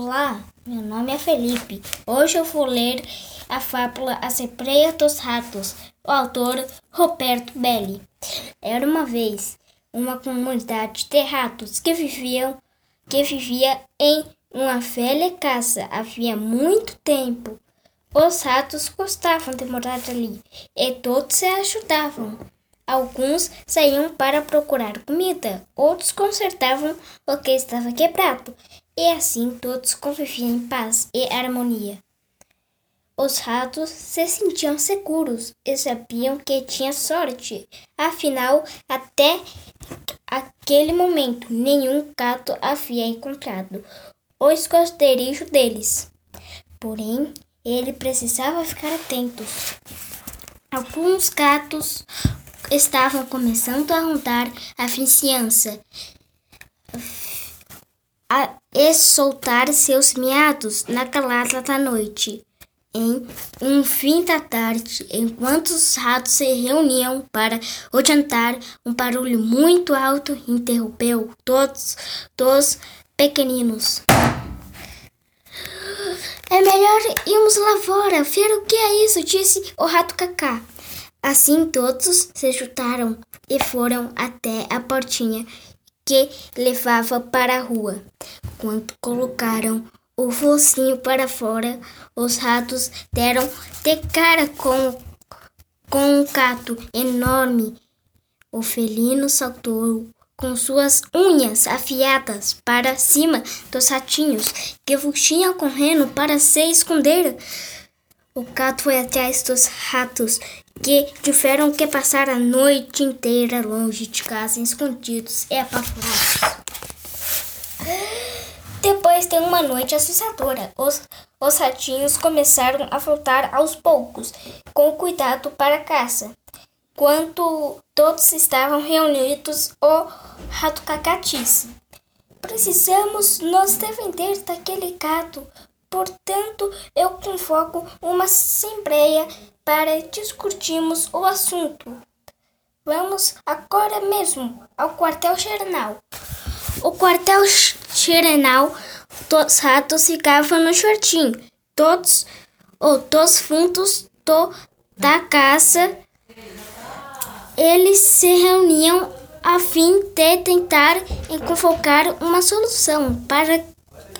Olá, meu nome é Felipe. Hoje eu vou ler a fábula A Sepreia dos Ratos, o autor Roberto Belli. Era uma vez uma comunidade de ratos que viviam que vivia em uma velha casa havia muito tempo. Os ratos gostavam de morar ali e todos se ajudavam. Alguns saíam para procurar comida, outros consertavam o que estava quebrado e assim todos conviviam em paz e harmonia. Os ratos se sentiam seguros e sabiam que tinha sorte. Afinal, até aquele momento, nenhum gato havia encontrado o esconderijo deles. Porém, ele precisava ficar atento. Alguns gatos estavam começando a rondar a vizinhança e soltar seus miados na calada da noite. Em um fim da tarde, enquanto os ratos se reuniam para o jantar, um barulho muito alto interrompeu todos os pequeninos. É melhor irmos lá fora, ver o que é isso, disse o rato Cacá. Assim todos se juntaram e foram até a portinha que levava para a rua. Quando colocaram o focinho para fora, os ratos deram de cara com, com um gato enorme. O felino saltou com suas unhas afiadas para cima dos ratinhos que fugiam correndo para se esconder. O gato foi atrás dos ratos que tiveram que passar a noite inteira longe de casa, escondidos e apavorados. Depois de uma noite assustadora, os, os ratinhos começaram a voltar aos poucos, com cuidado para a caça. Quando todos estavam reunidos, o rato cacá disse: Precisamos nos defender daquele gato. Portanto, eu convoco uma assembleia para discutirmos o assunto. Vamos agora mesmo ao quartel-general. O quartel-general dos ratos ficava no jardim. Todos os dos fundos do, da casa eles se reuniam a fim de tentar convocar uma solução para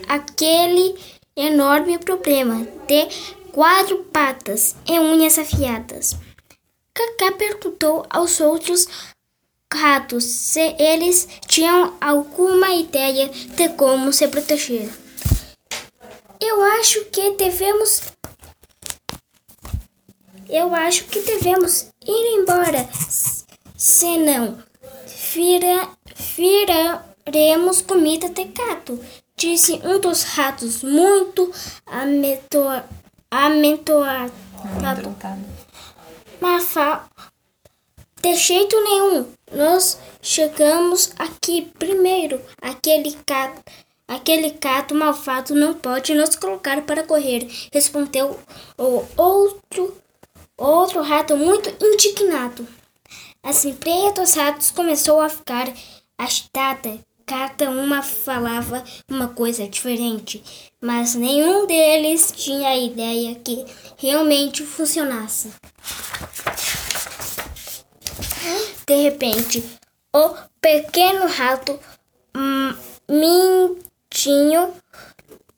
aquele enorme problema de quatro patas e unhas afiadas. Cacá perguntou aos outros ratos se eles tinham alguma ideia de como se proteger. Eu acho que devemos. Eu acho que devemos ir embora. Senão, vira, viraremos comida de gato disse um dos ratos muito amentoado. Mas de jeito nenhum, nós chegamos aqui primeiro. Aquele gato, aquele gato malvado não pode nos colocar para correr, respondeu o outro, outro rato muito indignado. A Assembleia dos ratos começou a ficar agitada Cada uma falava uma coisa diferente, mas nenhum deles tinha a ideia que realmente funcionasse. De repente, o pequeno rato hum, Mintinho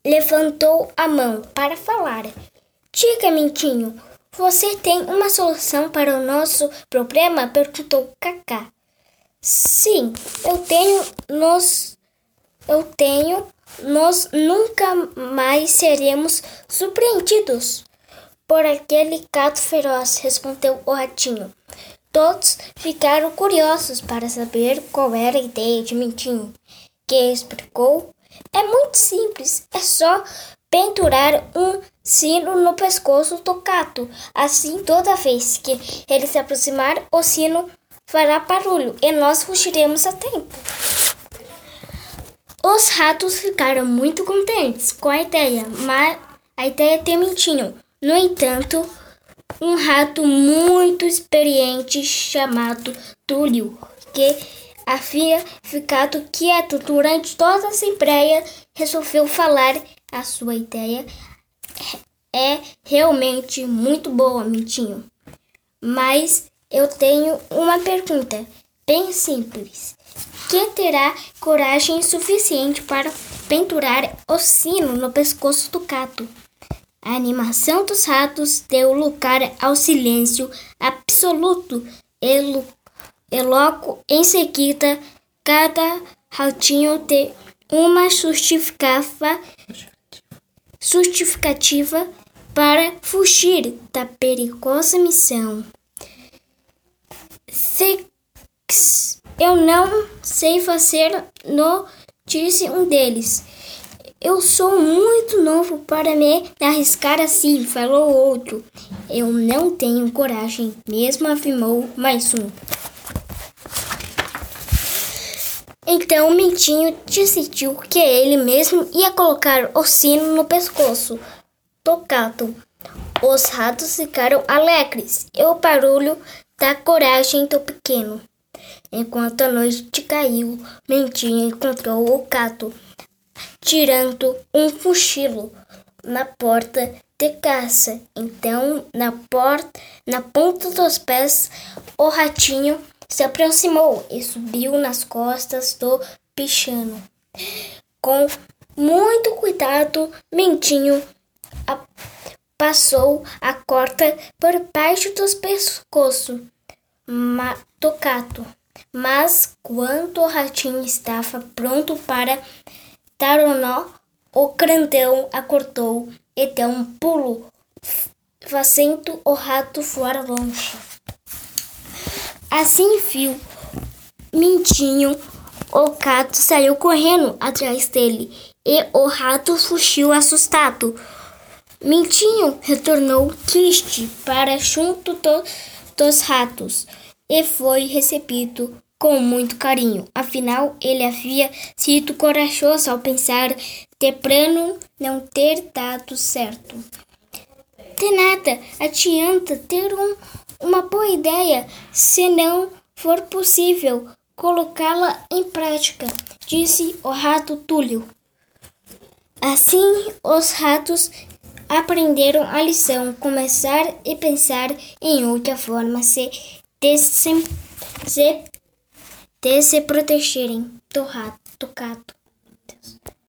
levantou a mão para falar. Diga, Mintinho, você tem uma solução para o nosso problema? perguntou Cacá. Sim, eu tenho nós eu tenho nós nunca mais seremos surpreendidos por aquele gato feroz, respondeu o ratinho. Todos ficaram curiosos para saber qual era a ideia de Mentinho, que explicou: É muito simples, é só pendurar um sino no pescoço do gato. Assim, toda vez que ele se aproximar, o sino fará barulho e nós fugiremos a tempo. Os ratos ficaram muito contentes com a ideia, mas a ideia mentinho. No entanto, um rato muito experiente chamado Túlio, que havia ficado quieto durante toda a assembleia, resolveu falar a sua ideia é realmente muito boa, Mintinho. Mas eu tenho uma pergunta bem simples. Quem terá coragem suficiente para pendurar o sino no pescoço do gato? A animação dos ratos deu lugar ao silêncio absoluto e, logo em seguida cada ratinho de uma justificativa para fugir da perigosa missão. Se eu não sei fazer, no disse um deles. Eu sou muito novo para me arriscar assim, falou outro. Eu não tenho coragem, mesmo afirmou mais um. Então Mintinho decidiu que ele mesmo ia colocar o sino no pescoço do gato. Os ratos ficaram alegres e o barulho da coragem do pequeno. Enquanto a noite caiu, Mintinho encontrou o gato tirando um cochilo na porta de caça. Então, na porta, na ponta dos pés, o ratinho se aproximou e subiu nas costas do pichano. Com muito cuidado, Mentinho passou a corda por baixo dos pescoços do gato. Mas quando o ratinho estava pronto para dar o nó, o grandão acordou e deu um pulo, fazendo o rato voar longe. Assim viu Mintinho, o gato saiu correndo atrás dele e o rato fugiu assustado. Mintinho retornou triste para junto do, dos ratos e foi recebido com muito carinho. Afinal, ele havia sido corajoso ao pensar de plano não ter dado certo. De nada adianta ter um, uma boa ideia se não for possível colocá-la em prática, disse o rato Túlio. Assim, os ratos aprenderam a lição, começar e pensar em outra forma se, se, de se protegerem do rato, do gato.